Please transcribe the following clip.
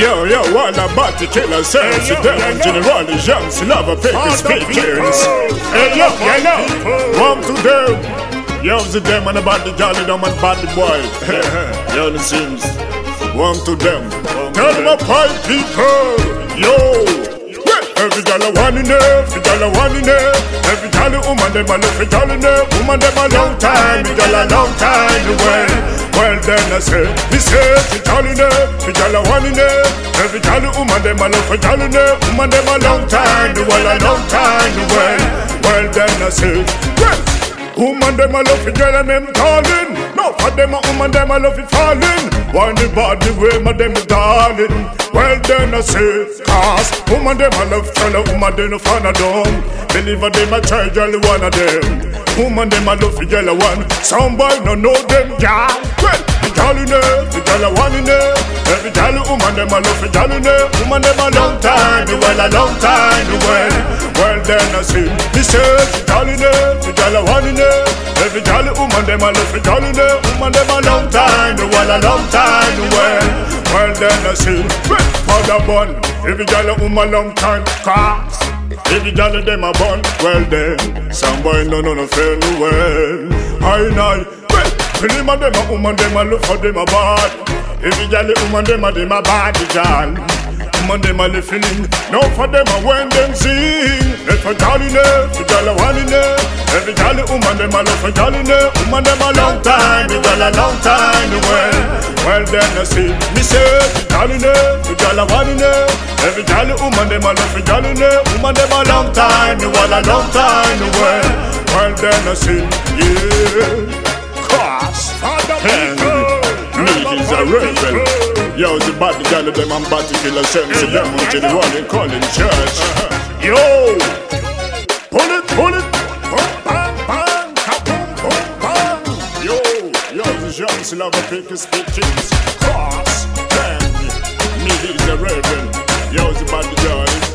Yo, yo, all about to kill ourselves. Hey, Them general Jhams, love a fake the speakers. Hey, yo, yo, yo. One to them. Yo, the them and about the jolly dumb and bad boy. yo, it seems. One to them. Tell them about people. Yo. Every gal a one in there, every gal a one in there. Every gal a woman them a love, every gal in there. Woman them a long time, the gal a long time. Well, then I say, me say, in there, every gal a one there. Every a woman them a love, gal in there. Woman them a long time, the well a long time. Well, well then I say, well. Woman them a love it, girl and them calling. No for them a woman them a love it falling. Why the body way my them darling? Well then I say, cause woman them a love fella, woman them no fan of them. Believe a them a try girl one of them. Woman them a love it, girl a one. Some boy no know them, yeah. The girl a one in there. Every girl woman them a love it, girl in there. Woman them a long time, the well a long time, the well. Well then I say, me say, the girl a one in there. Every girl woman them a love it, girl in there. Woman them a long time, the well a long time, the well. Well then I for the bun. Every girl woman long time, cause. Every of them a bun, well then Some boy no no no fair no well I know, Them a them a woman them a look for them a bad. Every girl a woman them a them a bad girl Woman them a listening No for them a when them sing. Girl in there, a girl a one in there Every girl a woman them a look for there Woman them a long time, the girl a long time well. Well then I see Me say, the girl in there, the girl a one in there Every girl a woman them a look for there Woman them a long time, the one a long time well. Well then I see, yeah cross. Niggas are rebel. Yo, the bad girl of them and bad killer send to them until the one in calling church. Yo, pull it, pull it. Boom, bang, bang! Kaboom, boom, bang! Yo! Yo, the Jumps Lavapeky his pictures. Cross, bang. Me he's a rebel. Yo, the bad girl